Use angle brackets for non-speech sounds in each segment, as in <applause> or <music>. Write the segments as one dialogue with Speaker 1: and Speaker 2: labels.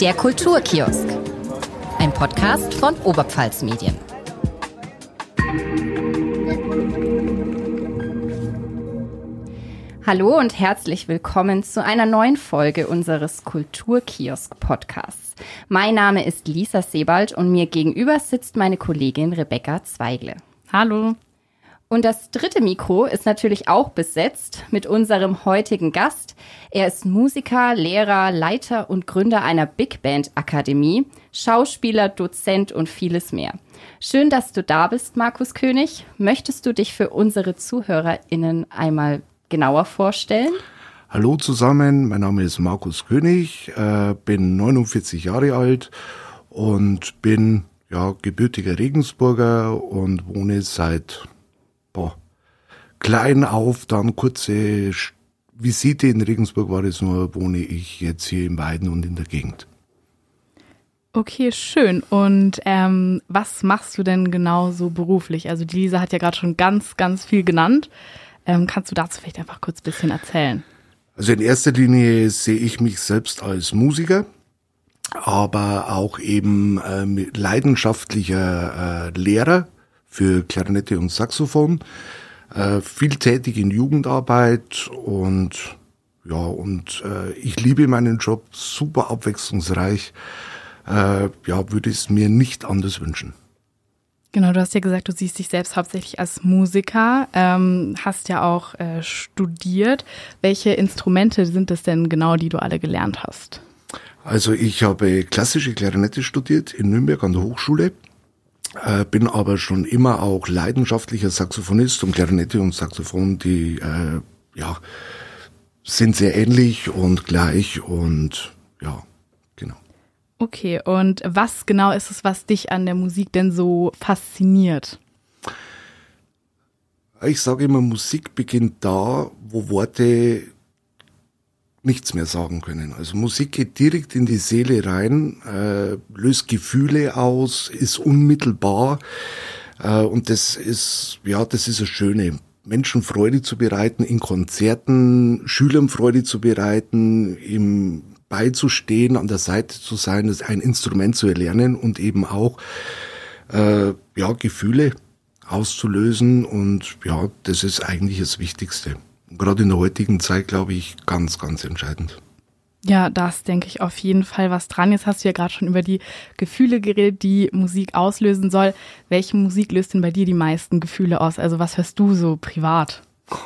Speaker 1: Der Kulturkiosk. Ein Podcast von Oberpfalz Medien. Hallo und herzlich willkommen zu einer neuen Folge unseres Kulturkiosk-Podcasts. Mein Name ist Lisa Sebald und mir gegenüber sitzt meine Kollegin Rebecca Zweigle.
Speaker 2: Hallo.
Speaker 1: Und das dritte Mikro ist natürlich auch besetzt mit unserem heutigen Gast. Er ist Musiker, Lehrer, Leiter und Gründer einer Big Band Akademie, Schauspieler, Dozent und vieles mehr. Schön, dass du da bist, Markus König. Möchtest du dich für unsere ZuhörerInnen einmal genauer vorstellen?
Speaker 3: Hallo zusammen, mein Name ist Markus König, äh, bin 49 Jahre alt und bin ja gebürtiger Regensburger und wohne seit boah, klein auf, dann kurze Visite in Regensburg war das nur, wohne ich jetzt hier im Weiden und in der Gegend.
Speaker 2: Okay, schön. Und ähm, was machst du denn genau so beruflich? Also die Lisa hat ja gerade schon ganz, ganz viel genannt. Ähm, kannst du dazu vielleicht einfach kurz ein bisschen erzählen?
Speaker 3: Also in erster Linie sehe ich mich selbst als Musiker, aber auch eben äh, leidenschaftlicher äh, Lehrer für Klarinette und Saxophon, äh, viel tätig in Jugendarbeit und ja, und äh, ich liebe meinen Job, super abwechslungsreich. Äh, ja, würde es mir nicht anders wünschen.
Speaker 2: Genau, du hast ja gesagt, du siehst dich selbst hauptsächlich als Musiker, ähm, hast ja auch äh, studiert. Welche Instrumente sind es denn genau, die du alle gelernt hast?
Speaker 3: Also ich habe klassische Klarinette studiert in Nürnberg an der Hochschule äh, bin aber schon immer auch leidenschaftlicher Saxophonist und Klarinette und Saxophon, die äh, ja sind sehr ähnlich und gleich und ja, genau.
Speaker 2: Okay, und was genau ist es, was dich an der Musik denn so fasziniert?
Speaker 3: Ich sage immer, Musik beginnt da, wo Worte nichts mehr sagen können. Also Musik geht direkt in die Seele rein, äh, löst Gefühle aus, ist unmittelbar äh, und das ist ja das ist das Schöne. Menschen Freude zu bereiten in Konzerten, Schülern Freude zu bereiten, ihm beizustehen, an der Seite zu sein, ein Instrument zu erlernen und eben auch äh, ja Gefühle auszulösen und ja, das ist eigentlich das Wichtigste gerade in der heutigen Zeit, glaube ich, ganz, ganz entscheidend.
Speaker 2: Ja, das denke ich auf jeden Fall was dran. Jetzt hast du ja gerade schon über die Gefühle geredet, die Musik auslösen soll. Welche Musik löst denn bei dir die meisten Gefühle aus? Also was hörst du so privat? <laughs>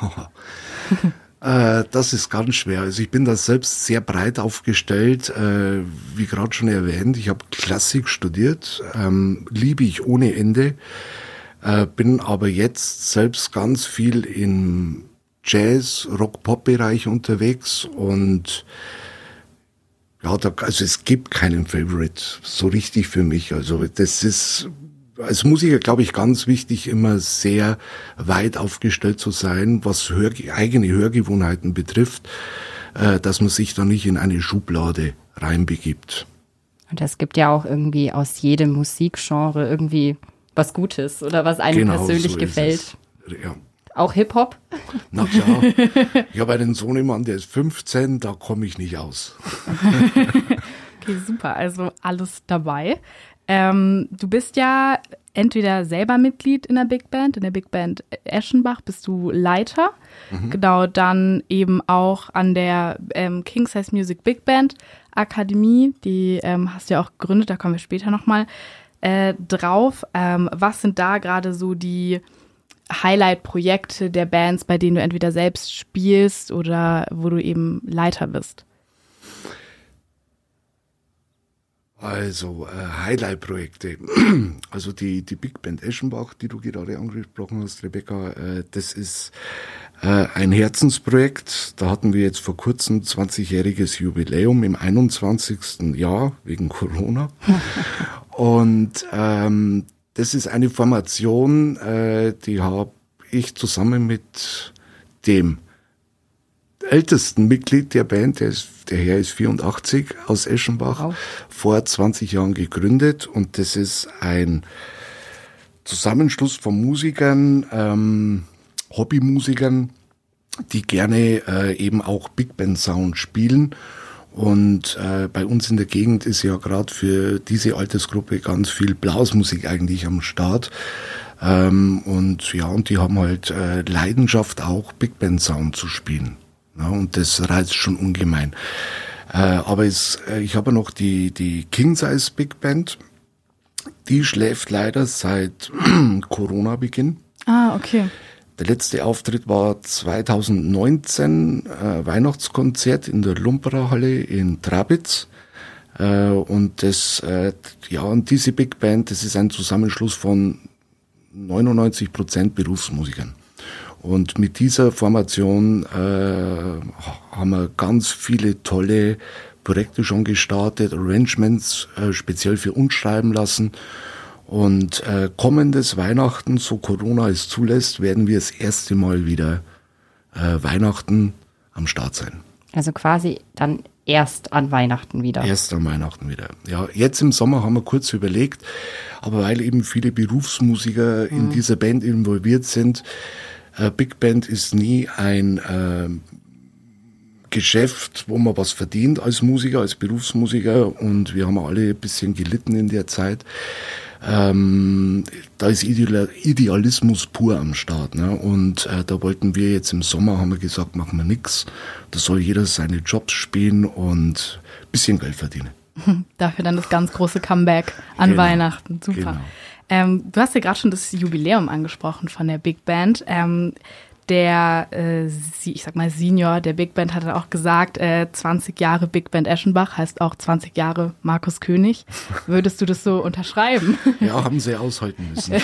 Speaker 3: Äh, das ist ganz schwer. Also ich bin da selbst sehr breit aufgestellt. Äh, wie gerade schon erwähnt, ich habe Klassik studiert, ähm, liebe ich ohne Ende, äh, bin aber jetzt selbst ganz viel in Jazz, Rock-Pop-Bereich unterwegs und ja, da, also es gibt keinen Favorite so richtig für mich. Also das ist als Musiker, glaube ich, ganz wichtig, immer sehr weit aufgestellt zu sein, was Hör eigene Hörgewohnheiten betrifft, äh, dass man sich da nicht in eine Schublade reinbegibt.
Speaker 1: Und es gibt ja auch irgendwie aus jedem Musikgenre irgendwie was Gutes oder was einem genau persönlich so gefällt. Ja. Auch Hip-Hop?
Speaker 3: Na klar. Ich habe einen Sohnemann, der ist 15, da komme ich nicht aus. <laughs>
Speaker 2: okay, super. Also alles dabei. Ähm, du bist ja entweder selber Mitglied in der Big Band, in der Big Band Eschenbach bist du Leiter. Mhm. Genau, dann eben auch an der ähm, King Size Music Big Band Akademie. Die ähm, hast du ja auch gegründet, da kommen wir später nochmal äh, drauf. Ähm, was sind da gerade so die Highlight-Projekte der Bands, bei denen du entweder selbst spielst oder wo du eben Leiter bist?
Speaker 3: Also äh, Highlight-Projekte. <clears throat> Also die, die Big Band Eschenbach, die du gerade angesprochen hast, Rebecca, äh, das ist äh, ein Herzensprojekt. Da hatten wir jetzt vor kurzem 20-jähriges Jubiläum im 21. Jahr wegen Corona. <laughs> Und ähm, das ist eine Formation, äh, die habe ich zusammen mit dem ältesten Mitglied der Band, der, ist, der Herr ist 84 aus Eschenbach, wow. vor 20 Jahren gegründet und das ist ein Zusammenschluss von Musikern, ähm, Hobbymusikern, die gerne äh, eben auch Big Band Sound spielen Und äh, bei uns in der Gegend ist ja gerade für diese Altersgruppe ganz viel Blasmusik eigentlich am Start. Ähm, und ja, und die haben halt äh, Leidenschaft auch Big Band Sound zu spielen. Ja, und das reizt schon ungemein. Äh, aber es, äh, ich habe noch die, die King Size Big Band. Die schläft leider seit <clears throat> Corona-Beginn.
Speaker 2: Ah, okay.
Speaker 3: Der letzte Auftritt war 2019, äh, Weihnachtskonzert in der Lumperer Halle in Trabitz. Äh, und das, äh, ja, und diese Big Band, das ist ein Zusammenschluss von 99 Prozent Berufsmusikern. Und mit dieser Formation äh, haben wir ganz viele tolle Projekte schon gestartet, Arrangements äh, speziell für uns schreiben lassen. Und äh, kommendes Weihnachten, so Corona es zulässt, werden wir das erste Mal wieder äh, Weihnachten am Start sein.
Speaker 1: Also quasi dann erst an Weihnachten wieder.
Speaker 3: Erst an Weihnachten wieder. Ja, jetzt im Sommer haben wir kurz überlegt, aber weil eben viele Berufsmusiker mhm. in dieser Band involviert sind, äh, Big Band ist nie ein äh, Geschäft, wo man was verdient als Musiker, als Berufsmusiker und wir haben alle ein bisschen gelitten in der Zeit. Ähm, da ist Idealismus pur am Start. Ne? Und äh, da wollten wir jetzt im Sommer, haben wir gesagt, machen wir nix. Da soll jeder seine Jobs spielen und bisschen Geld verdienen. <laughs>
Speaker 2: Dafür dann das ganz große Comeback an genau. Weihnachten. Super. Genau. Ähm, du hast ja gerade schon das Jubiläum angesprochen von der Big Band. Ähm, der, äh, ich sag mal, Senior der Big Band hat auch gesagt, äh, 20 Jahre Big Band Eschenbach heißt auch 20 Jahre Markus König. <laughs> Würdest du das so unterschreiben?
Speaker 3: Ja, haben sie aushalten müssen. <laughs>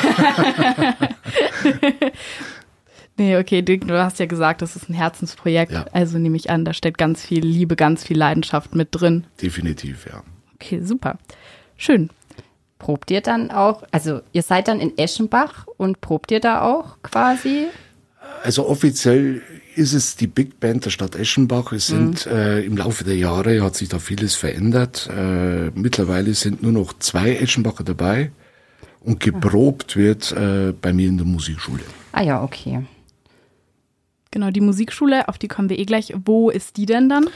Speaker 2: nee, okay, Dick, du hast ja gesagt, das ist ein Herzensprojekt. Ja. Also nehme ich an, da steckt ganz viel Liebe, ganz viel Leidenschaft mit drin.
Speaker 3: Definitiv, ja.
Speaker 2: Okay, super. Schön.
Speaker 1: Probt ihr dann auch, also ihr seid dann in Eschenbach und probt ihr da auch quasi?
Speaker 3: Also offiziell ist es die Big Band der Stadt Eschenbach. Es sind mhm. äh, im Laufe der Jahre hat sich da vieles verändert. Äh, mittlerweile sind nur noch zwei Eschenbacher dabei und geprobt wird äh, bei mir in der Musikschule.
Speaker 1: Ah ja, okay.
Speaker 2: Genau, die Musikschule, auf die kommen wir eh gleich. Wo ist die denn dann?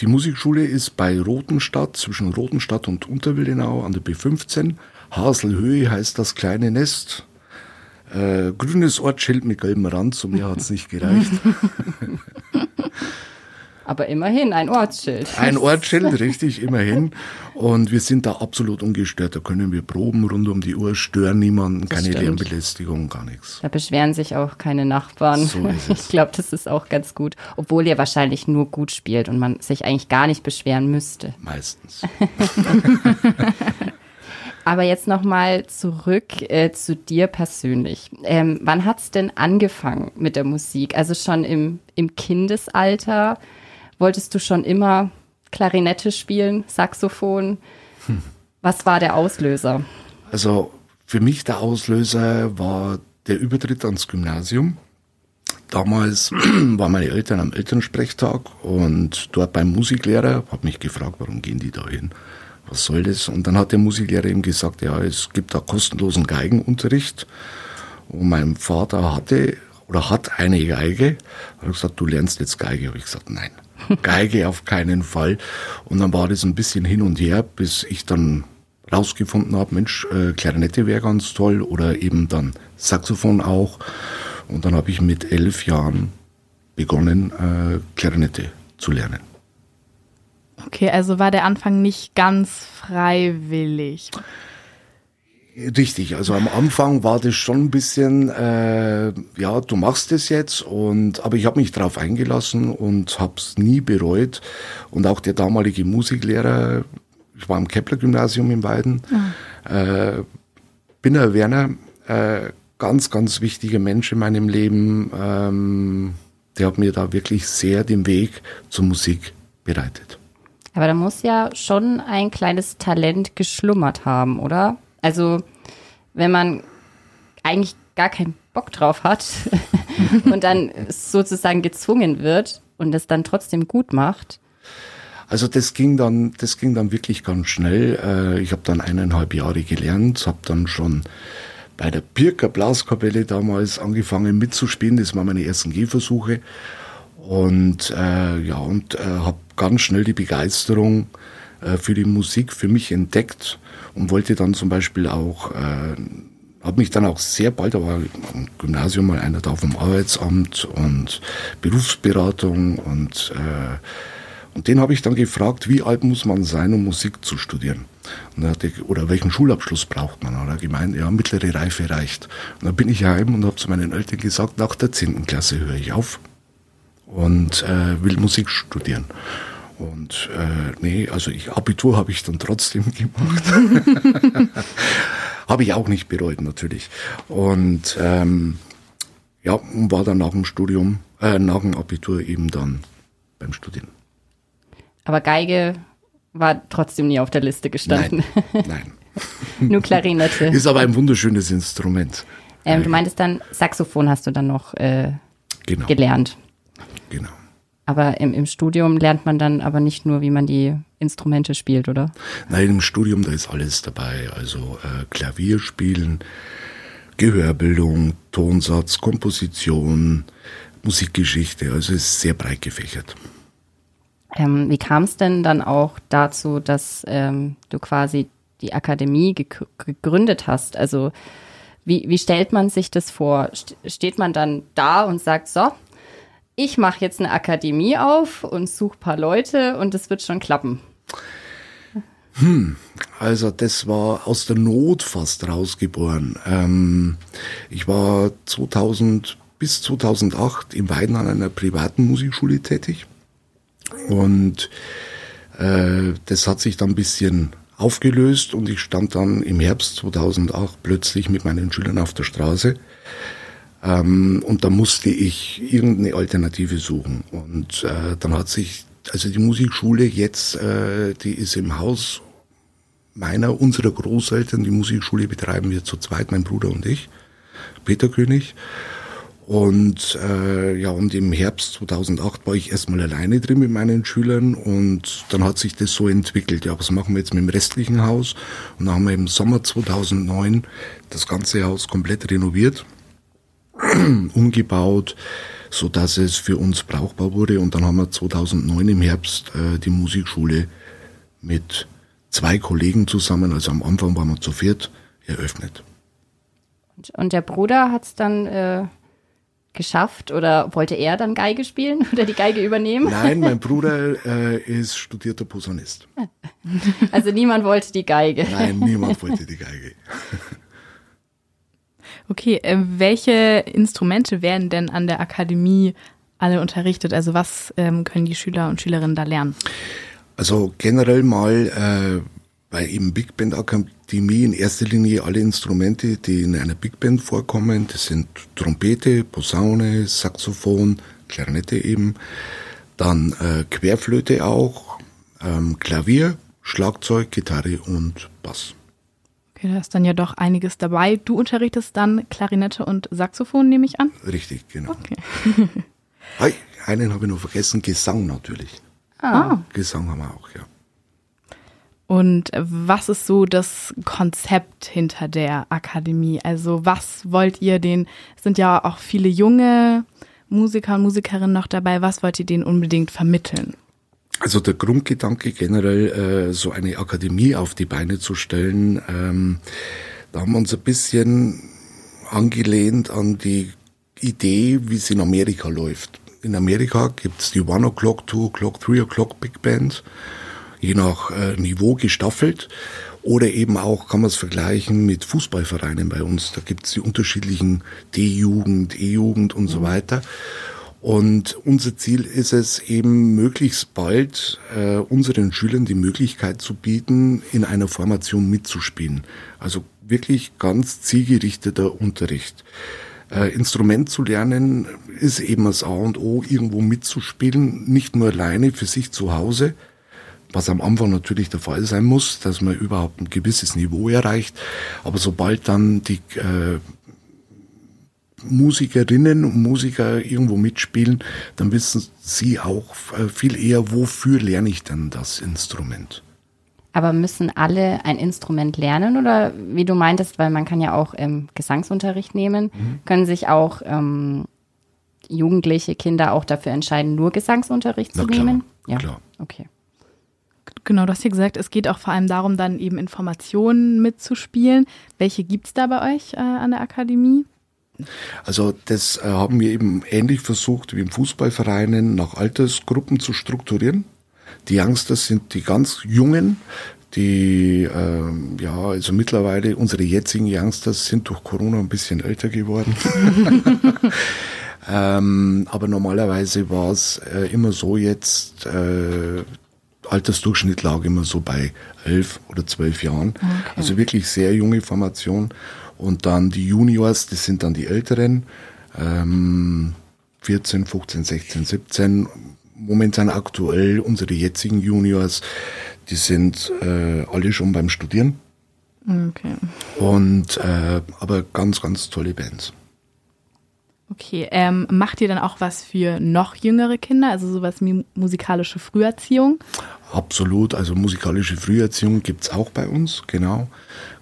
Speaker 3: Die Musikschule ist bei Rotenstadt, zwischen Rotenstadt und Unterwildenau an der B15. Haselhöhe heißt das kleine Nest. Äh, grünes Ortsschild mit gelbem Rand, zu mir hat es nicht gereicht. <laughs>
Speaker 1: Aber immerhin ein Ortsschild.
Speaker 3: Ein Ortsschild, richtig, immerhin. Und wir sind da absolut ungestört. Da können wir proben rund um die Uhr, stören niemanden, das keine stimmt. Lärmbelästigung, gar nichts.
Speaker 1: Da beschweren sich auch keine Nachbarn. So ist es. <laughs> Ich glaube, das ist auch ganz gut. Obwohl ihr wahrscheinlich nur gut spielt und man sich eigentlich gar nicht beschweren müsste.
Speaker 3: Meistens. <laughs>
Speaker 1: Aber jetzt nochmal zurück äh, zu dir persönlich. Ähm, wann hat's denn angefangen mit der Musik? Also schon im, im Kindesalter? Wolltest du schon immer Klarinette spielen, Saxophon? Hm. Was war der Auslöser?
Speaker 3: Also für mich der Auslöser war der Übertritt ans Gymnasium. Damals <clears throat> waren meine Eltern am Elternsprechtag und dort beim Musiklehrer, habe mich gefragt, warum gehen die da hin? Was soll das? Und dann hat der Musiklehrer ihm gesagt, ja, es gibt da kostenlosen Geigenunterricht. Und mein Vater hatte oder hat eine Geige. Er hat gesagt, du lernst jetzt Geige. Habe ich gesagt, nein, <laughs> Geige auf keinen Fall. Und dann war das ein bisschen hin und her, bis ich dann rausgefunden habe, Mensch, äh, Klarinette wäre ganz toll oder eben dann Saxophon auch. Und dann habe ich mit elf Jahren begonnen, äh, Klarinette zu lernen.
Speaker 2: Okay, also war der Anfang nicht ganz freiwillig.
Speaker 3: Richtig, also am Anfang war das schon ein bisschen, äh, ja, du machst es jetzt und aber ich habe mich darauf eingelassen und habe es nie bereut. Und auch der damalige Musiklehrer, ich war am Kepler-Gymnasium in Weiden, mhm. äh, Binner Werner, äh, ganz, ganz wichtiger Mensch in meinem Leben, ähm, der hat mir da wirklich sehr den Weg zur Musik bereitet.
Speaker 1: Aber da muss ja schon ein kleines Talent geschlummert haben, oder? Also, wenn man eigentlich gar keinen Bock drauf hat <laughs> und dann sozusagen gezwungen wird und es dann trotzdem gut macht.
Speaker 3: Also das ging dann, das ging dann wirklich ganz schnell. Äh, ich habe dann eineinhalb Jahre gelernt, habe dann schon bei der Birker Blaskapelle damals angefangen mitzuspielen. Das waren meine ersten Gehversuche. Und äh, ja, und äh, habe ganz schnell die Begeisterung äh, für die Musik für mich entdeckt und wollte dann zum Beispiel auch, äh, habe mich dann auch sehr bald, da war im Gymnasium mal einer da vom Arbeitsamt und Berufsberatung und, äh, und den habe ich dann gefragt, wie alt muss man sein, um Musik zu studieren? Und hatte, oder welchen Schulabschluss braucht man? Und er hat gemeint, ja, mittlere Reife reicht. Und dann bin ich heim und habe zu meinen Eltern gesagt, nach der 10. Klasse höre ich auf und äh, will Musik studieren. Und äh, nee, also ich Abitur habe ich dann trotzdem <laughs> gemacht. habe ich auch nicht bereut natürlich. Und ähm, ja, und war dann nach dem Studium, äh, nach dem Abitur eben dann beim Studieren.
Speaker 1: Aber Geige war trotzdem nie auf der Liste gestanden.
Speaker 3: Nein. nein. <laughs>
Speaker 1: Nur Klarinette.
Speaker 3: Ist aber ein wunderschönes Instrument.
Speaker 1: Ähm, du meintest dann, Saxophon hast du dann noch äh,
Speaker 3: Genau.
Speaker 1: gelernt.
Speaker 3: Genau.
Speaker 1: Aber im, im Studium lernt man dann aber nicht nur, wie man die Instrumente spielt, oder?
Speaker 3: Nein, im Studium, da ist alles dabei. Also äh, Klavier spielen, Gehörbildung, Tonsatz, Komposition, Musikgeschichte. Also es ist sehr breit gefächert.
Speaker 1: Ähm, wie kam es denn dann auch dazu, dass ähm, du quasi die Akademie gegründet hast? Also wie, wie stellt man sich das vor? St steht man dann da und sagt, so, ich mache jetzt eine Akademie auf und suche paar Leute und es wird schon klappen.
Speaker 3: Also das war aus der Not fast rausgeboren. Ähm, ich war 2000 bis 2008 in Weiden an einer privaten Musikschule tätig und äh, das hat sich dann ein bisschen aufgelöst und ich stand dann im Herbst 2008 plötzlich mit meinen Schülern auf der Straße ähm, und da musste ich irgendeine Alternative suchen und äh, dann hat sich also die Musikschule jetzt, äh, die ist im Haus meiner, unserer Großeltern, die Musikschule betreiben wir zu zweit, mein Bruder und ich, Peter König. Und äh, ja, und im Herbst 2008 war ich erstmal alleine drin mit meinen Schülern und dann hat sich das so entwickelt. Ja, was machen wir jetzt mit dem restlichen Haus? Und dann haben wir im Sommer 2009 das ganze Haus komplett renoviert, <clears throat> umgebaut, so dass es für uns brauchbar wurde. Und dann haben wir 2009 im Herbst äh, die Musikschule mit zwei Kollegen zusammen, also am Anfang waren wir zu viert, eröffnet.
Speaker 1: Und, und der Bruder hat es dann äh, geschafft oder wollte er dann Geige spielen <laughs> oder die Geige übernehmen?
Speaker 3: Nein, mein <laughs> Bruder äh, ist studierter Posaunist.
Speaker 1: Also niemand wollte die Geige.
Speaker 3: Nein, niemand <laughs> wollte die Geige.
Speaker 2: Okay, äh, welche Instrumente werden denn an der Akademie alle unterrichtet? Also was ähm, können die Schüler und Schülerinnen da lernen?
Speaker 3: Also generell mal äh, bei eben Big Band Akademie in erster Linie alle Instrumente, die in einer Big Band vorkommen. Das sind Trompete, Posaune, Saxophon, Klarinette eben, dann äh, Querflöte auch, ähm, Klavier, Schlagzeug, Gitarre und Bass.
Speaker 2: Okay, da ist dann ja doch einiges dabei. Du unterrichtest dann Klarinette und Saxophon, nehme ich an.
Speaker 3: Richtig, genau.
Speaker 2: Okay. <laughs>
Speaker 3: Hey, einen habe ich noch vergessen, Gesang natürlich.
Speaker 2: Ah.
Speaker 3: Gesang haben wir auch, ja.
Speaker 2: Und was ist so das Konzept hinter der Akademie? Also was wollt ihr den, es sind ja auch viele junge Musiker und Musikerinnen noch dabei, was wollt ihr denen unbedingt vermitteln?
Speaker 3: Also der Grundgedanke generell, äh, so eine Akademie auf die Beine zu stellen, ähm, da haben wir uns ein bisschen angelehnt an die Idee, wie es in Amerika läuft. In Amerika gibt's die One O'Clock, Two O'Clock, Three O'Clock Big Band, je nach äh, Niveau gestaffelt. Oder eben auch kann man es vergleichen mit Fußballvereinen bei uns. Da gibt's die unterschiedlichen D-Jugend, E-Jugend und so weiter. Und unser Ziel ist es eben möglichst bald äh, unseren Schülern die Möglichkeit zu bieten, in einer Formation mitzuspielen. Also wirklich ganz zielgerichteter Unterricht. Äh, Instrument zu lernen ist eben das A und O, irgendwo mitzuspielen, nicht nur alleine für sich zu Hause, was am Anfang natürlich der Fall sein muss, dass man überhaupt ein gewisses Niveau erreicht. Aber sobald dann die äh, Musikerinnen und Musiker irgendwo mitspielen, dann wissen sie auch äh, viel eher, wofür lerne ich denn das Instrument.
Speaker 1: Aber müssen alle ein Instrument lernen oder wie du meintest, weil man kann ja auch ähm, Gesangsunterricht nehmen, können sich auch ähm, jugendliche Kinder auch dafür entscheiden, nur Gesangsunterricht zu
Speaker 3: Na klar,
Speaker 1: nehmen? Ja.
Speaker 3: klar.
Speaker 1: Okay.
Speaker 2: Genau, du hast ja gesagt, es geht auch vor allem darum, dann eben Informationen mitzuspielen. Welche gibt es da bei euch äh, an der Akademie?
Speaker 3: Also das äh, haben wir eben ähnlich versucht wie im Fußballvereinen nach Altersgruppen zu strukturieren. Die Youngsters sind die ganz Jungen, die, ähm, ja, also mittlerweile unsere jetzigen Youngsters sind durch Corona ein bisschen älter geworden. <laughs> ähm, aber normalerweise war es äh, immer so jetzt, äh, Altersdurchschnitt lag immer so bei elf oder zwölf Jahren. Okay. Also wirklich sehr junge Formation. Und dann die Juniors, das sind dann die Älteren, ähm, 14, 15, 16, 17. Momentan aktuell unsere jetzigen Juniors, die sind äh, alle schon beim Studieren.
Speaker 2: Okay.
Speaker 3: Und äh, aber ganz, ganz tolle Bands.
Speaker 2: Okay, ähm, macht ihr dann auch was für noch jüngere Kinder, also sowas wie musikalische Früherziehung?
Speaker 3: Absolut, also musikalische Früherziehung gibt's auch bei uns, genau.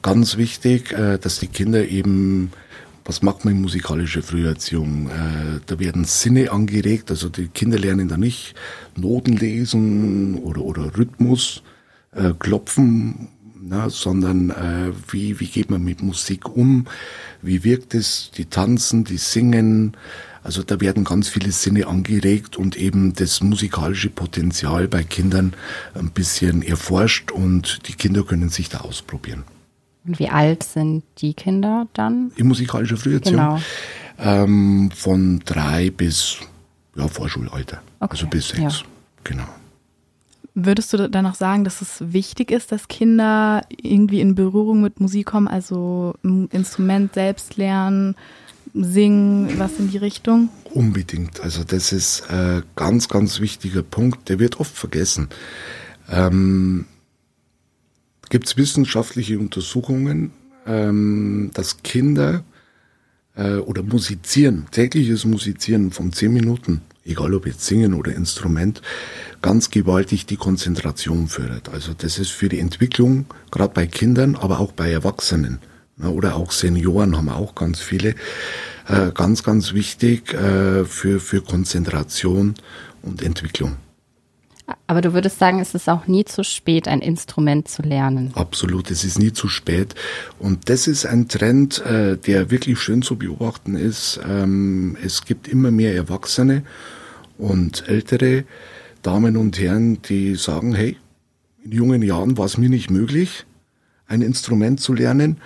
Speaker 3: Ganz wichtig, äh, dass die Kinder eben, was macht man in musikalischer Früherziehung? Äh, da werden Sinne angeregt, also die Kinder lernen da nicht Noten lesen oder, oder Rhythmus, äh, klopfen, na, sondern äh, wie, wie geht man mit Musik um, wie wirkt es, die tanzen, die singen, also da werden ganz viele Sinne angeregt und eben das musikalische Potenzial bei Kindern ein bisschen erforscht und die Kinder können sich da ausprobieren.
Speaker 1: Und wie alt sind die Kinder dann?
Speaker 3: In musikalischer Früherziehung?
Speaker 1: Genau.
Speaker 3: Ähm, von drei bis ja, Vorschulalter.
Speaker 1: Okay.
Speaker 3: Also bis sechs. Ja. Genau.
Speaker 2: Würdest du dann noch sagen, dass es wichtig ist, dass Kinder irgendwie in Berührung mit Musik kommen, also ein Instrument selbst lernen, singen, was in die Richtung?
Speaker 3: Unbedingt. Also das ist ein ganz, ganz wichtiger Punkt. Der wird oft vergessen. Ähm, Gibt es wissenschaftliche Untersuchungen, ähm, dass Kinder äh, oder musizieren, tägliches Musizieren von zehn Minuten, egal ob jetzt singen oder Instrument, ganz gewaltig die Konzentration fördert. Also das ist für die Entwicklung, gerade bei Kindern, aber auch bei Erwachsenen ne, oder auch Senioren haben auch ganz viele, äh, ganz, ganz wichtig äh, für, für Konzentration und Entwicklung.
Speaker 1: Aber du würdest sagen, es ist auch nie zu spät, ein Instrument zu lernen.
Speaker 3: Absolut, es ist nie zu spät. Und das ist ein Trend, äh, der wirklich schön zu beobachten ist. Ähm, es gibt immer mehr Erwachsene und ältere Damen und Herren, die sagen, hey, in jungen Jahren war es mir nicht möglich, ein Instrument zu lernen,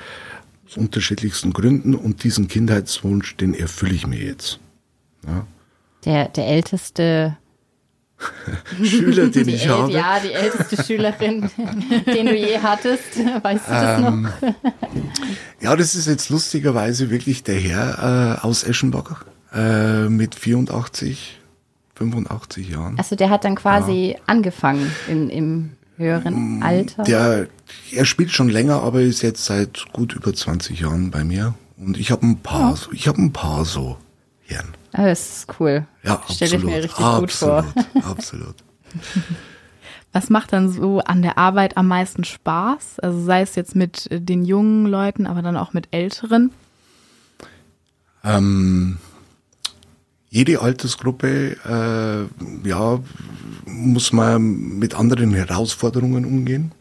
Speaker 3: aus unterschiedlichsten Gründen. Und diesen Kindheitswunsch, den erfülle ich mir jetzt. Ja.
Speaker 1: Der, der älteste <laughs>
Speaker 3: Schüler, den
Speaker 1: die
Speaker 3: ich habe.
Speaker 1: Ja, die älteste Schülerin, den du je hattest. Weißt du das ähm, noch?
Speaker 3: ja, das ist jetzt lustigerweise wirklich der Herr äh, aus Eschenbach äh, mit 84, 85 Jahren.
Speaker 1: Also der hat dann quasi ja. angefangen in, im höheren mm, Alter.
Speaker 3: Der, er spielt schon länger, aber ist jetzt seit gut über 20 Jahren bei mir. Und ich habe ein paar, oh. ich habe ein paar so Herren.
Speaker 1: Ah, das ist cool.
Speaker 3: Ja,
Speaker 1: Stelle ich mir richtig
Speaker 3: absolut,
Speaker 1: gut vor.
Speaker 3: Absolut. <laughs>
Speaker 2: Was macht dann so an der Arbeit am meisten Spaß? Also sei es jetzt mit den jungen Leuten, aber dann auch mit älteren?
Speaker 3: Ähm, jede Altersgruppe, äh, ja, muss man mit anderen Herausforderungen umgehen.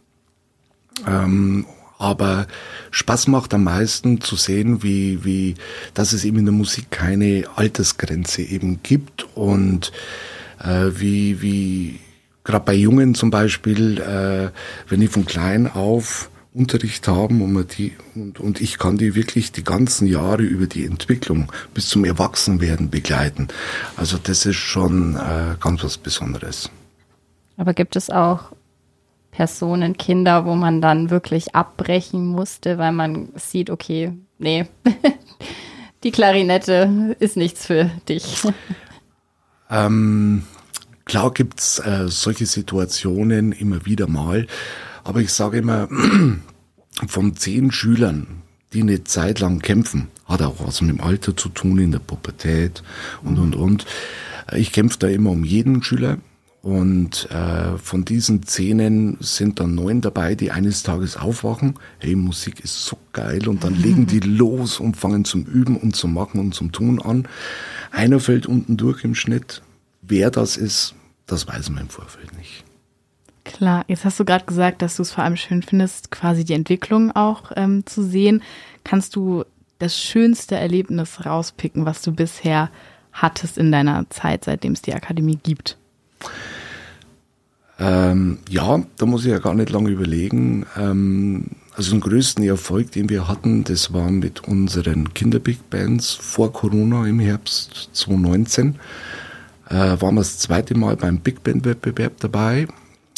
Speaker 3: Ähm, aber Spaß macht am meisten zu sehen, wie, wie, dass es eben in der Musik keine Altersgrenze eben gibt und äh, wie, wie, gerade bei Jungen zum Beispiel, äh, wenn die von klein auf Unterricht haben und, man die, und, und ich kann die wirklich die ganzen Jahre über die Entwicklung bis zum Erwachsenwerden begleiten. Also das ist schon äh, ganz was Besonderes.
Speaker 1: Aber gibt es auch Personen, Kinder, wo man dann wirklich abbrechen musste, weil man sieht, okay, nee, <laughs> die Klarinette ist nichts für dich.
Speaker 3: Ähm, klar gibt's äh, solche Situationen immer wieder mal, aber ich sage immer, <clears throat> von zehn Schülern, die eine Zeit lang kämpfen, hat auch was mit dem Alter zu tun, in der Pubertät und, und, und. Ich kämpfe da immer um jeden Schüler und äh, von diesen Zehnen sind dann neun dabei, die eines Tages aufwachen. Hey, Musik ist so geil. Und dann legen die <laughs> los und fangen zum Üben und zum Machen und zum Tun an. Einer fällt unten durch im Schnitt. Wer das ist, das weiß man im Vorfeld nicht.
Speaker 2: Klar, jetzt hast du gerade gesagt, dass du es vor allem schön findest, quasi die Entwicklung auch ähm, zu sehen. Kannst du das schönste Erlebnis rauspicken, was du bisher hattest in deiner Zeit, seitdem es die Akademie gibt?
Speaker 3: Ähm, ja, da muss ich ja gar nicht lange überlegen. Ähm, also den größten Erfolg, den wir hatten, das war mit unseren Kinderbig Bands vor Corona im Herbst 2019. Äh, waren wir das zweite Mal beim Big Band Wettbewerb dabei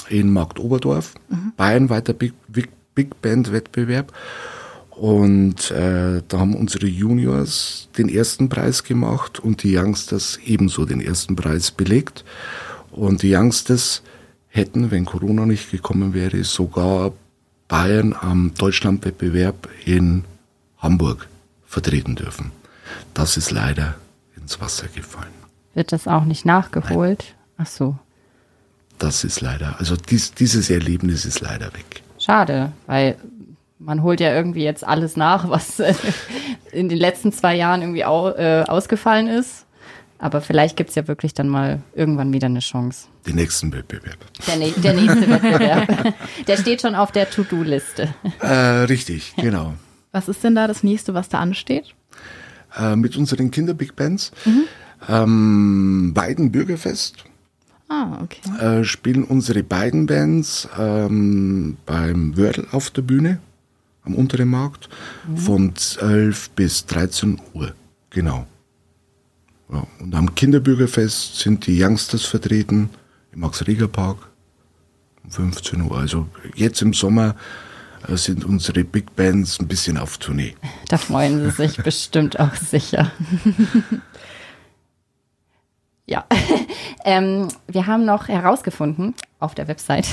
Speaker 3: in Markt Oberdorf. Mhm. Bayernweiter Big, Big, Big Band Wettbewerb. Und äh, da haben unsere Juniors den ersten Preis gemacht und die Youngsters ebenso den ersten Preis belegt. Und die Youngsters hätten, wenn Corona nicht gekommen wäre, sogar Bayern am Deutschlandwettbewerb in Hamburg vertreten dürfen. Das ist leider ins Wasser gefallen.
Speaker 1: Wird das auch nicht nachgeholt? Nein. Ach so.
Speaker 3: Das ist leider, also dies, dieses Erlebnis ist leider weg.
Speaker 1: Schade, weil man holt ja irgendwie jetzt alles nach, was <laughs> in den letzten zwei Jahren irgendwie au, äh, ausgefallen ist. Aber vielleicht gibt es ja wirklich dann mal irgendwann wieder eine Chance.
Speaker 3: Den nächsten Wettbewerb.
Speaker 1: Der, der nächste Wettbewerb. <laughs> Der steht schon auf der To-Do-Liste.
Speaker 3: Äh, richtig, genau.
Speaker 2: Was ist denn da das nächste, was da ansteht?
Speaker 3: Äh, mit unseren Kinder-Big Bands. Mhm. Ähm, beiden Bürgerfest.
Speaker 2: Ah, okay.
Speaker 3: Äh, spielen unsere beiden Bands ähm, beim Wördel auf der Bühne am unteren Markt mhm. von 12 bis 13 Uhr. Genau. Ja, und am Kinderbürgerfest sind die Youngsters vertreten im Max-Rieger-Park um 15 Uhr. Also jetzt im Sommer äh, sind unsere Big Bands ein bisschen auf Tournee. <laughs>
Speaker 1: Da freuen sie sich bestimmt auch sicher. <laughs> ja, <laughs> ähm, wir haben noch herausgefunden auf der Website,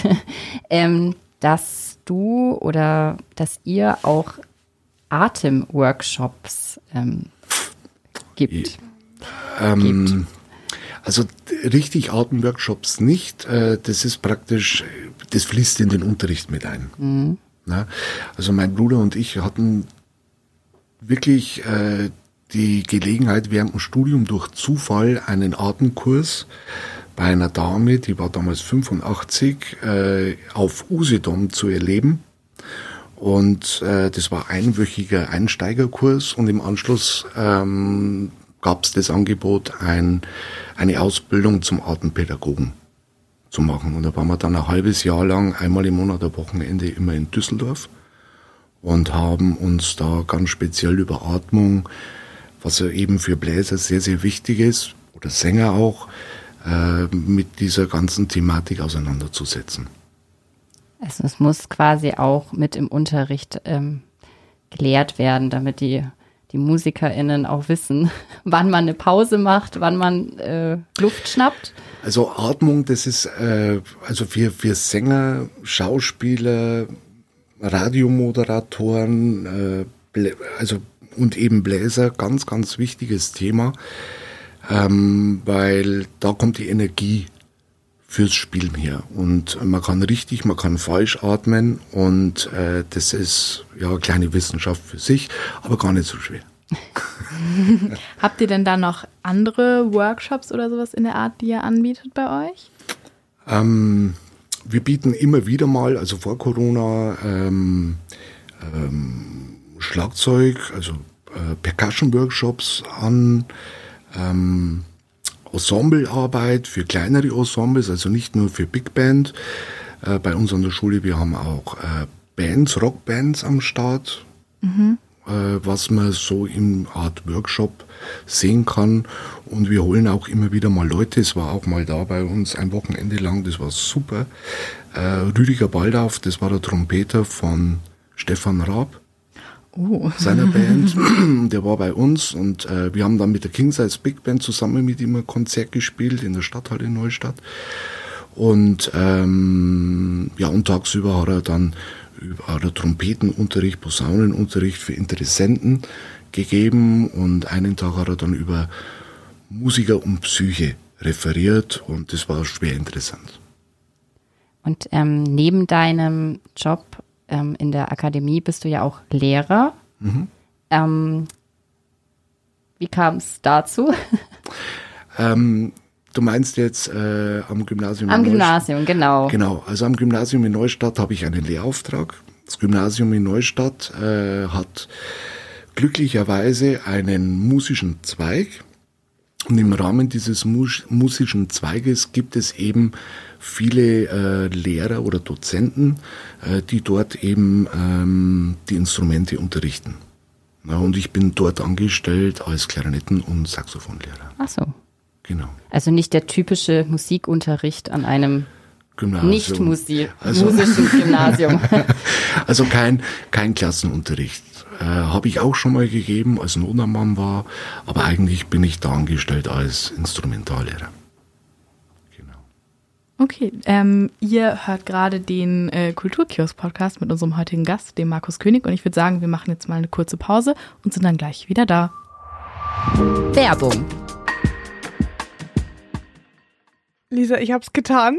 Speaker 1: ähm, dass du oder dass ihr auch Atemworkshops ähm, gibt.
Speaker 3: Ähm, also richtig Atemworkshops nicht. Äh, das ist praktisch, das fließt in den Unterricht mit ein. Mhm. Also mein Bruder und ich hatten wirklich äh, die Gelegenheit während dem Studium durch Zufall einen Atemkurs bei einer Dame, die war damals 85, äh, auf Usedom zu erleben. Und äh, das war einwöchiger Einsteigerkurs und im Anschluss ähm, gab es das Angebot, ein, eine Ausbildung zum Atempädagogen zu machen. Und da waren wir dann ein halbes Jahr lang, einmal im Monat, am Wochenende immer in Düsseldorf und haben uns da ganz speziell über Atmung, was ja eben für Bläser sehr, sehr wichtig ist, oder Sänger auch, äh, mit dieser ganzen Thematik auseinanderzusetzen.
Speaker 1: Also es muss quasi auch mit im Unterricht ähm, gelehrt werden, damit die die MusikerInnen auch wissen, <laughs> wann man eine Pause macht, wann man äh, Luft schnappt?
Speaker 3: Also Atmung, das ist äh, also für, für Sänger, Schauspieler, Radiomoderatoren, äh, also und eben Bläser ganz, ganz wichtiges Thema, ähm, weil da kommt die Energie fürs Spielen her. Und man kann richtig, man kann falsch atmen und äh, das ist ja eine kleine Wissenschaft für sich, aber gar nicht so schwer. <laughs>
Speaker 2: Habt ihr denn da noch andere Workshops oder sowas in der Art, die ihr anbietet bei euch?
Speaker 3: Ähm, wir bieten immer wieder mal, also vor Corona, ähm, ähm, Schlagzeug, also äh, Percussion-Workshops an. Ähm, Ensemblearbeit für kleinere Ensembles, also nicht nur für Big Band. Äh, bei uns an der Schule, wir haben auch äh, Bands, Rockbands am Start, mhm. äh, was man so im Art Workshop sehen kann. Und wir holen auch immer wieder mal Leute. Es war auch mal da bei uns ein Wochenende lang, das war super. Äh, Rüdiger Baldauf, das war der Trompeter von Stefan Raab oh. seiner <laughs> Band. Der war bei uns und äh, wir haben dann mit der King Size Big Band zusammen mit ihm ein Konzert gespielt in der Stadthalle Neustadt. Und ähm, ja, und tagsüber hat er dann hat er Trompetenunterricht, Posaunenunterricht für Interessenten gegeben und einen Tag hat er dann über Musiker und Psyche referiert und das war schwer interessant.
Speaker 1: Und ähm, neben deinem Job ähm, in der Akademie bist du ja auch Lehrer. Mhm. Ähm, wie kam es dazu?
Speaker 3: Ähm, Du meinst jetzt äh, am Gymnasium?
Speaker 1: Am Gymnasium, genau.
Speaker 3: Genau, also am Gymnasium in Neustadt habe ich einen Lehrauftrag. Das Gymnasium in Neustadt äh, hat glücklicherweise einen musischen Zweig. Und im Rahmen dieses mus musischen Zweiges gibt es eben viele äh, Lehrer oder Dozenten, äh, die dort eben ähm, die Instrumente unterrichten. Ja, und ich bin dort angestellt als Klarinetten- und Saxophonlehrer.
Speaker 1: Ach so.
Speaker 3: Genau.
Speaker 1: Also nicht der typische Musikunterricht an einem
Speaker 3: Gymnasium.
Speaker 1: nicht Musi
Speaker 3: Also-
Speaker 1: musischen <laughs> Gymnasium.
Speaker 3: Also kein, kein Klassenunterricht. Äh, Habe ich auch schon mal gegeben, als Notamann war, aber eigentlich bin ich da angestellt als Instrumentallehrer. Genau.
Speaker 2: Okay, ähm, ihr hört gerade den äh, Kulturkiosk-Podcast mit unserem heutigen Gast, dem Markus König. Und ich würde sagen, wir machen jetzt mal eine kurze Pause und sind dann gleich wieder da.
Speaker 1: Werbung.
Speaker 4: Lisa, ich hab's getan.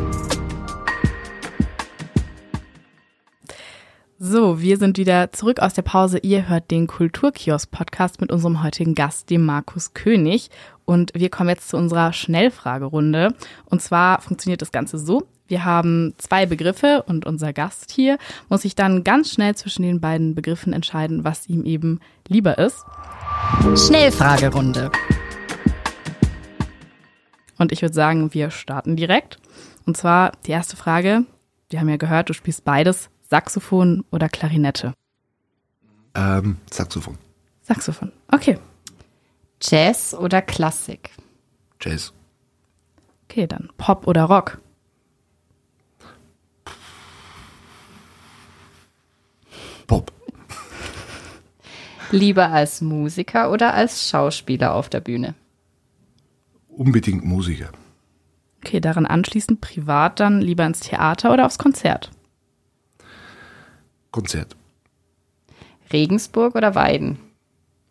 Speaker 2: So, wir sind wieder zurück aus der Pause. Ihr hört den Kulturkiosk-Podcast mit unserem heutigen Gast, dem Markus König. Und wir kommen jetzt zu unserer Schnellfragerunde. Und zwar funktioniert das Ganze so. Wir haben zwei Begriffe und unser Gast hier muss sich dann ganz schnell zwischen den beiden Begriffen entscheiden, was ihm eben lieber ist.
Speaker 1: Schnellfragerunde.
Speaker 2: Und ich würde sagen, wir starten direkt. Und zwar die erste Frage. Wir haben ja gehört, du spielst beides, Saxophon oder Klarinette.
Speaker 3: Ähm, Saxophon,
Speaker 2: Saxophon. Okay.
Speaker 1: Jazz oder Klassik?
Speaker 3: Jazz,
Speaker 2: Okay, dann Pop oder Rock.
Speaker 3: Pop, <laughs>
Speaker 1: Lieber als Musiker oder als Schauspieler auf der Bühne?
Speaker 3: unbedingt Musiker.
Speaker 2: Okay, daran anschließend privat dann lieber ins Theater oder aufs Konzert.
Speaker 3: Konzert,
Speaker 1: Regensburg oder Weiden?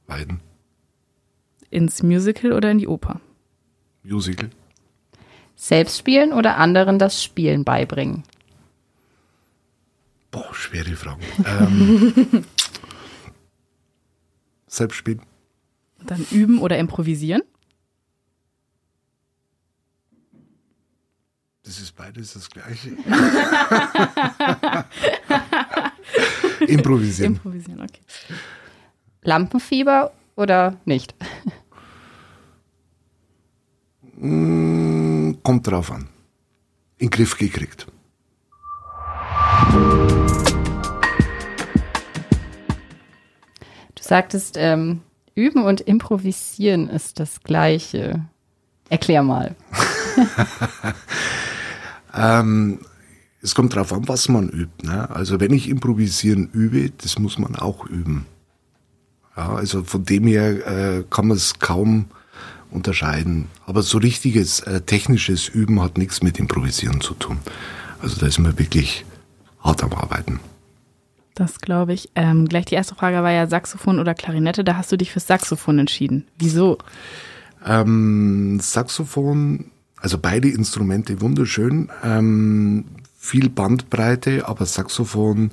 Speaker 3: Weiden,
Speaker 2: Ins Musical oder in die Oper.
Speaker 3: Musical,
Speaker 1: Selbst spielen oder anderen das Spielen beibringen?
Speaker 3: boah, schwere Fragen. <laughs> Ähm, selbst spielen,
Speaker 2: Dann üben oder improvisieren.
Speaker 3: das ist beides das Gleiche. <laughs> <laughs> <laughs> Improvisieren,
Speaker 2: Improvisieren, okay.
Speaker 1: Lampenfieber oder nicht?
Speaker 3: Mm, kommt drauf an. In den Griff gekriegt.
Speaker 1: Du sagtest, ähm, üben und improvisieren ist das Gleiche. Erklär mal. <laughs>
Speaker 3: Ähm, es kommt drauf an, was man übt. Ne? Also wenn ich improvisieren übe, das muss man auch üben. Ja, also von dem her äh, kann man es kaum unterscheiden. Aber so richtiges äh, technisches Üben hat nichts mit Improvisieren zu tun. Also da ist man wirklich hart am Arbeiten.
Speaker 2: Das glaube ich. Ähm, gleich die erste Frage war ja Saxophon oder Klarinette. Da hast du dich fürs Saxophon entschieden. Wieso?
Speaker 3: Ähm, Saxophon, also beide Instrumente wunderschön, ähm, viel Bandbreite, aber Saxophon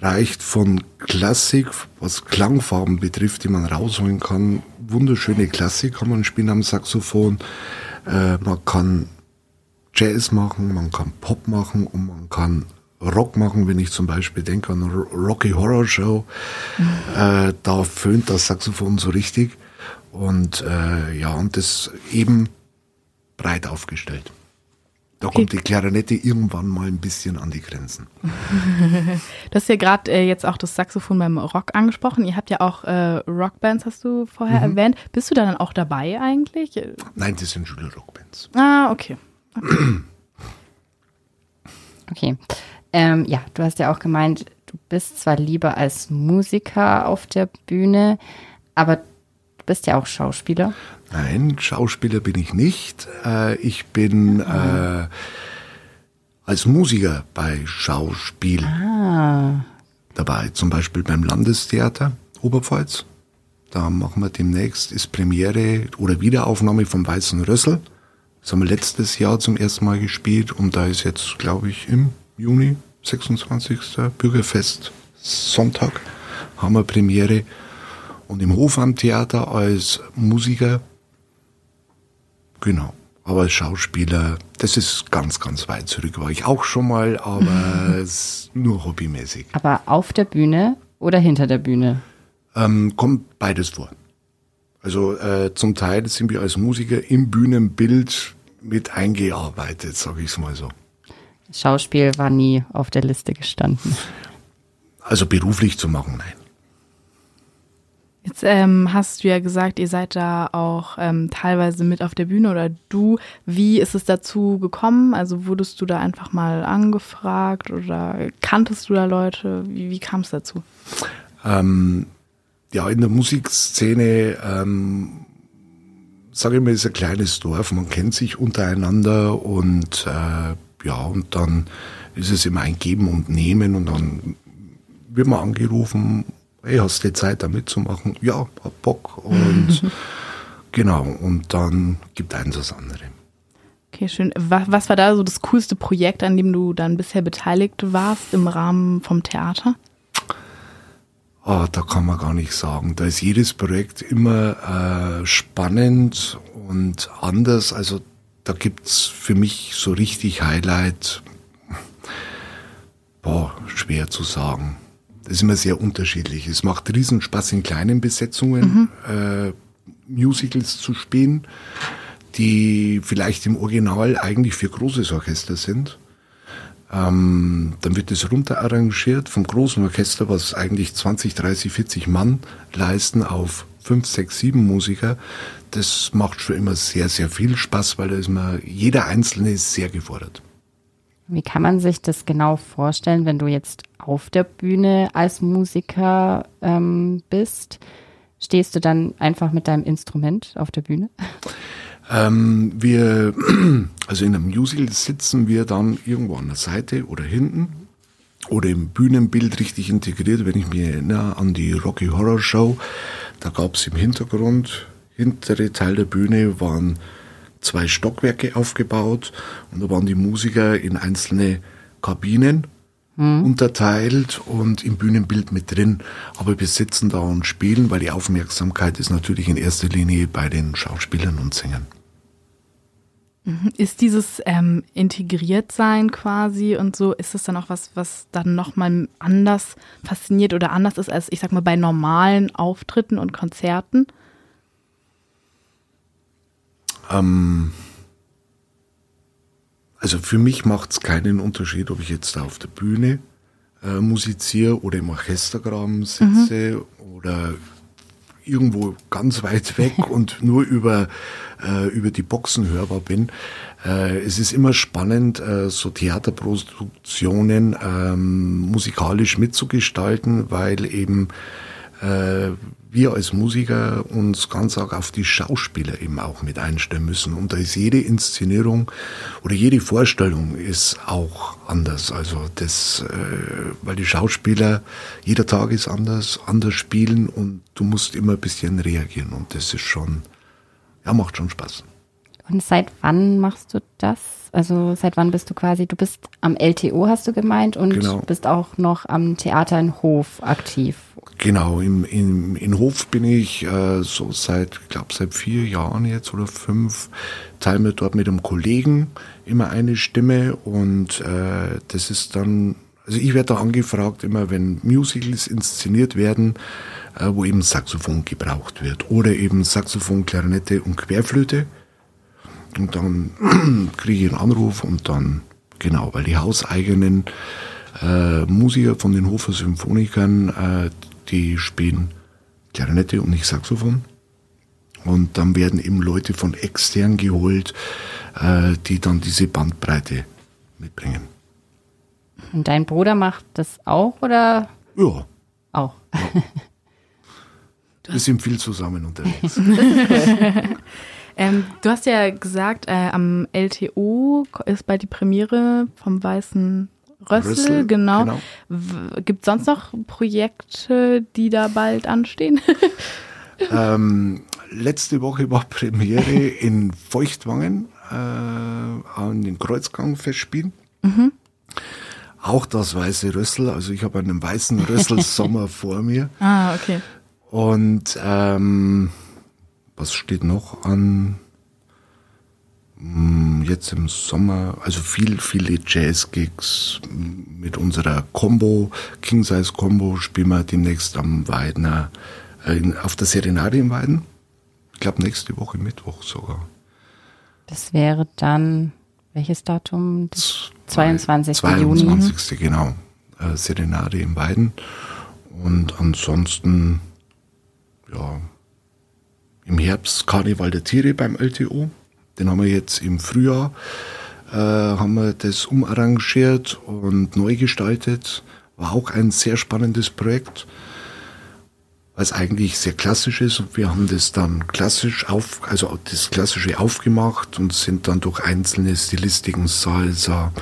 Speaker 3: reicht von Klassik, was Klangfarben betrifft, die man rausholen kann. Wunderschöne Klassik kann man spielen am Saxophon. Äh, man kann Jazz machen, man kann Pop machen und man kann Rock machen, wenn ich zum Beispiel denke an Rocky Horror Show. Äh, da föhnt das Saxophon so richtig. Und äh, ja, und das eben breit aufgestellt. Da kommt die Klarinette irgendwann mal ein bisschen an die Grenzen. <laughs>
Speaker 2: Du hast ja gerade äh, jetzt auch das Saxophon beim Rock angesprochen. Ihr habt ja auch äh, Rockbands, hast du vorher erwähnt. Bist du da dann auch dabei eigentlich?
Speaker 3: Nein, das sind Schülerrockbands.
Speaker 2: Ah, okay. <clears throat>
Speaker 1: Okay. Ähm, ja, du hast ja auch gemeint, du bist zwar lieber als Musiker auf der Bühne, aber du bist ja auch Schauspieler.
Speaker 3: Nein, Schauspieler bin ich nicht. Äh, ich bin äh, als Musiker bei Schauspiel
Speaker 1: Ah,
Speaker 3: dabei, zum Beispiel beim Landestheater Oberpfalz. Da machen wir demnächst, ist Premiere oder Wiederaufnahme vom Weißen Rössel. Das haben wir letztes Jahr zum ersten Mal gespielt und da ist jetzt, glaube ich, im Juni, 26. Bürgerfest Sonntag, haben wir Premiere. Und im Hofamtheater als Musiker, genau. Aber als Schauspieler, das ist ganz, ganz weit zurück. War ich auch schon mal, aber <laughs> nur hobbymäßig.
Speaker 1: aber auf der Bühne oder hinter der Bühne?
Speaker 3: Ähm, kommt beides vor. Also äh, zum Teil sind wir als Musiker im Bühnenbild mit eingearbeitet, sage ich es mal so.
Speaker 1: Schauspiel war nie auf der Liste gestanden.
Speaker 3: Also beruflich zu machen, nein.
Speaker 2: Jetzt ähm, hast du ja gesagt, ihr seid da auch ähm, teilweise mit auf der Bühne oder du. Wie ist es dazu gekommen? Also wurdest du da einfach mal angefragt oder kanntest du da Leute? Wie, wie kam es dazu?
Speaker 3: Ähm, ja, in der Musikszene, ähm, sage ich mal, ist ein kleines Dorf, man kennt sich untereinander und äh, ja, und dann ist es immer ein Geben und Nehmen und dann wird man angerufen, hey, hast du Zeit da mitzumachen? Ja, hab Bock und <laughs> genau, und dann gibt eins das andere.
Speaker 2: Okay, schön. Was, war da so das coolste Projekt, an dem du dann bisher beteiligt warst im Rahmen vom Theater?
Speaker 3: Ah, da kann man gar nicht sagen. Da ist jedes Projekt immer äh, spannend und anders. Also da gibt's für mich so richtig Highlight. Boah, schwer zu sagen. Das ist immer sehr unterschiedlich. Es macht riesen Spaß in kleinen Besetzungen äh, Musicals zu spielen, die vielleicht im Original eigentlich für großes Orchester sind. Ähm, dann wird es runterarrangiert vom großen Orchester, was eigentlich 20, 30, 40 Mann leisten, auf 5, 6, 7 Musiker. Das macht schon immer sehr, sehr viel Spaß, weil da ist man, jeder Einzelne ist sehr gefordert.
Speaker 1: Wie kann man sich das genau vorstellen, wenn du jetzt auf der Bühne als Musiker ähm, bist? Stehst du dann einfach mit deinem Instrument auf der Bühne?
Speaker 3: Ähm, wir, <clears throat> also in einem Musical sitzen wir dann irgendwo an der Seite oder hinten oder im Bühnenbild richtig integriert. Wenn ich mich erinnere an die Rocky Horror Show, da gab es im Hintergrund, hintere Teil der Bühne waren zwei Stockwerke aufgebaut und da waren die Musiker in einzelne Kabinen unterteilt und im Bühnenbild mit drin. Aber wir sitzen da und spielen, weil die Aufmerksamkeit ist natürlich in erster Linie bei den Schauspielern und Sängern.
Speaker 2: Ist dieses ähm, Integriertsein quasi und so, ist das dann auch was, was dann nochmal anders fasziniert oder anders ist als, ich sag mal, bei normalen Auftritten und Konzerten?
Speaker 3: Ähm, also für mich macht es keinen Unterschied, ob ich jetzt da auf der Bühne äh, musiziere oder im Orchestergraben sitze oder irgendwo ganz weit weg <laughs> und nur über, äh, über die Boxen hörbar bin. Äh, es ist immer spannend, äh, so Theaterproduktionen ähm, musikalisch mitzugestalten, weil eben äh, wir als Musiker uns ganz arg auf die Schauspieler eben auch mit einstellen müssen. Und da ist jede Inszenierung oder jede Vorstellung ist auch anders. Also das, äh, weil die Schauspieler, jeder Tag ist anders, anders spielen und du musst immer ein bisschen reagieren. Und das ist schon, ja, macht schon Spaß.
Speaker 1: Und seit wann machst du das? Also seit wann bist du quasi, du bist am LTO, hast du gemeint, und
Speaker 3: Genau.
Speaker 1: bist auch noch am Theater in Hof aktiv.
Speaker 3: Genau, im, im, in Hof bin ich äh, so seit, ich glaube seit vier Jahren jetzt oder fünf, teile mir dort mit einem Kollegen immer eine Stimme und äh, das ist dann Also ich werde da angefragt, immer wenn Musicals inszeniert werden, äh, wo eben Saxophon gebraucht wird. Oder eben Saxophon, Klarinette und Querflöte. Und dann <clears throat> kriege ich einen Anruf und dann, genau, weil die hauseigenen äh, Musiker von den Hofer Symphonikern, äh, die spielen Klarinette und nicht Saxophon. Und dann werden eben Leute von extern geholt, äh, die dann diese Bandbreite mitbringen.
Speaker 1: Und dein Bruder macht das auch oder
Speaker 3: Ja,
Speaker 1: auch? <laughs>
Speaker 3: wir sind viel zusammen unterwegs. <laughs> <laughs>
Speaker 2: Ähm, du hast ja gesagt, äh, am LTO ist bald die Premiere vom Weißen Rössel,
Speaker 3: Rössel,
Speaker 2: genau.
Speaker 3: genau.
Speaker 2: Gibt es sonst noch Projekte, die da bald anstehen? <laughs>
Speaker 3: ähm, letzte Woche war Premiere in Feuchtwangen äh, an den Kreuzgang-Festspielen. Auch das weiße Rössel, also ich habe einen weißen Rössel-Sommer <laughs> vor mir.
Speaker 2: ah, okay.
Speaker 3: Und ähm, was steht noch an? Hm, Jetzt im Sommer, also viel, viele Jazz-Gigs mit unserer Combo, King Size Combo, spielen wir demnächst am Weidner, äh, in, auf der Serenade im Weiden. Ich glaube nächste Woche Mittwoch sogar.
Speaker 1: Das wäre dann, welches Datum? Das 22. Juni.
Speaker 3: 22. genau. Äh, Serenade im Weiden. Und ansonsten, ja, Herbst Karneval der Tiere beim LTO. Den haben wir jetzt im Frühjahr, äh, haben wir das umarrangiert und neu gestaltet. War auch ein sehr spannendes Projekt, es eigentlich sehr klassisch ist. Und wir haben das dann klassisch auf, also das Klassische aufgemacht und sind dann durch einzelne Stilistiken, Salsa,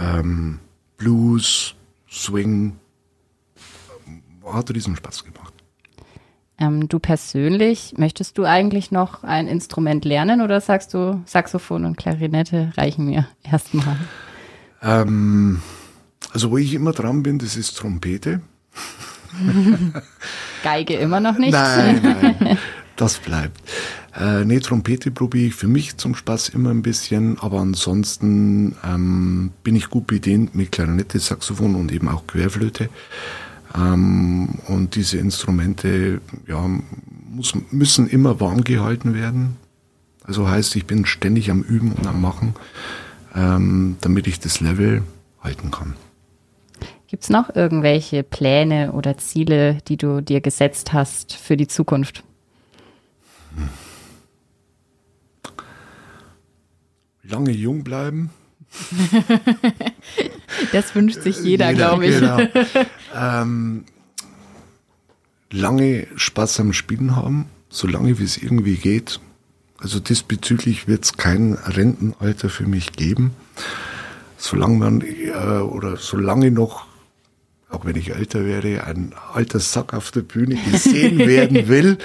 Speaker 3: ähm, Blues, Swing, hat riesen Spaß gemacht.
Speaker 1: Ähm, du persönlich, möchtest du eigentlich noch ein Instrument lernen oder sagst du, Saxophon und Klarinette reichen mir erstmal?
Speaker 3: Ähm, also wo ich immer dran bin, das ist Trompete. <laughs>
Speaker 1: Geige immer noch nicht?
Speaker 3: Nein, nein, <laughs> das bleibt. Äh, nee, Trompete probiere ich für mich zum Spaß immer ein bisschen, aber ansonsten ähm, bin ich gut bedient mit Klarinette, Saxophon und eben auch Querflöte. Ähm, und diese Instrumente ja, muss, müssen immer warm gehalten werden. Also heißt, ich bin ständig am Üben und am Machen, ähm, damit ich das Level halten kann.
Speaker 1: Gibt es noch irgendwelche Pläne oder Ziele, die du dir gesetzt hast für die Zukunft?
Speaker 3: Lange jung bleiben. <laughs>
Speaker 2: Das wünscht sich jeder, glaube ich.
Speaker 3: Genau. <laughs> ähm, lange Spaß am Spielen haben, solange wie es irgendwie geht. Also diesbezüglich wird es kein Rentenalter für mich geben. Solange man äh, oder solange noch, auch wenn ich älter wäre, ein alter Sack auf der Bühne gesehen <laughs> werden will,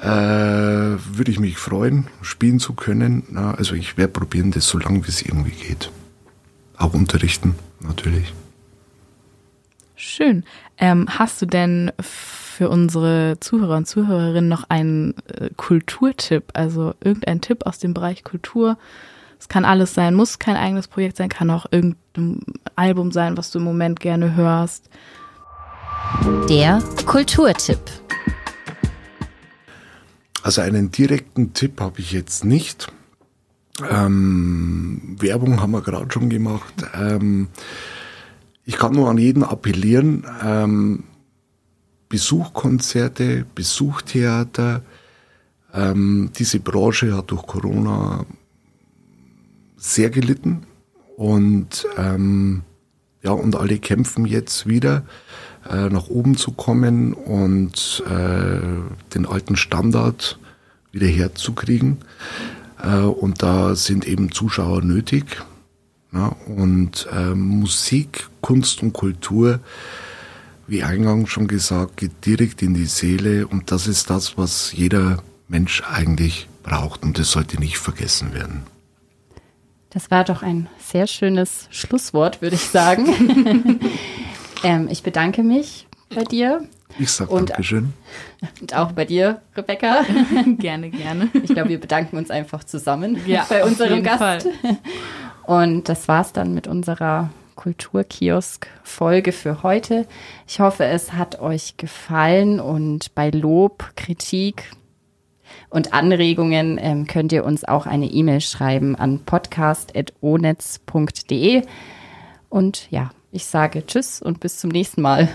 Speaker 3: äh, würde ich mich freuen, spielen zu können. Na, also ich werde probieren, das so lange wie es irgendwie geht. Auch unterrichten, natürlich.
Speaker 2: Schön. Ähm, hast du denn für unsere Zuhörer und Zuhörerinnen noch einen äh, Kulturtipp? Also irgendein Tipp aus dem Bereich Kultur? Es kann alles sein, muss kein eigenes Projekt sein, kann auch irgendein Album sein, was du im Moment gerne hörst.
Speaker 1: Der Kulturtipp.
Speaker 3: Also einen direkten Tipp habe ich jetzt nicht. Ähm, Werbung haben wir gerade schon gemacht. Ähm, ich kann nur an jeden appellieren, ähm, Besuch Konzerte, Besuch Theater. Ähm, diese Branche hat durch Corona sehr gelitten und ähm, ja und alle kämpfen jetzt wieder äh, nach oben zu kommen und äh, den alten Standard wieder herzukriegen. Äh, und da sind eben Zuschauer nötig. Ja, und äh, Musik, Kunst und Kultur, wie eingangs schon gesagt, geht direkt in die Seele und das ist das, was jeder Mensch eigentlich braucht und das sollte nicht vergessen werden.
Speaker 1: Das war doch ein sehr schönes Schlusswort, würde ich sagen. <laughs> ähm, ich bedanke mich bei dir
Speaker 3: Ich sage Dankeschön.
Speaker 1: und auch bei dir, Rebecca. <laughs>
Speaker 2: gerne, gerne.
Speaker 1: Ich glaube, wir bedanken uns einfach zusammen
Speaker 2: Ja,
Speaker 1: bei unserem Gast.
Speaker 2: Fall.
Speaker 1: Und das war's dann mit unserer Kulturkiosk-Folge für heute. Ich hoffe, es hat euch gefallen und bei Lob, Kritik und Anregungen ähm, könnt ihr uns auch eine E-Mail schreiben an podcast.onetz.de. Und ja, ich sage Tschüss und bis zum nächsten Mal.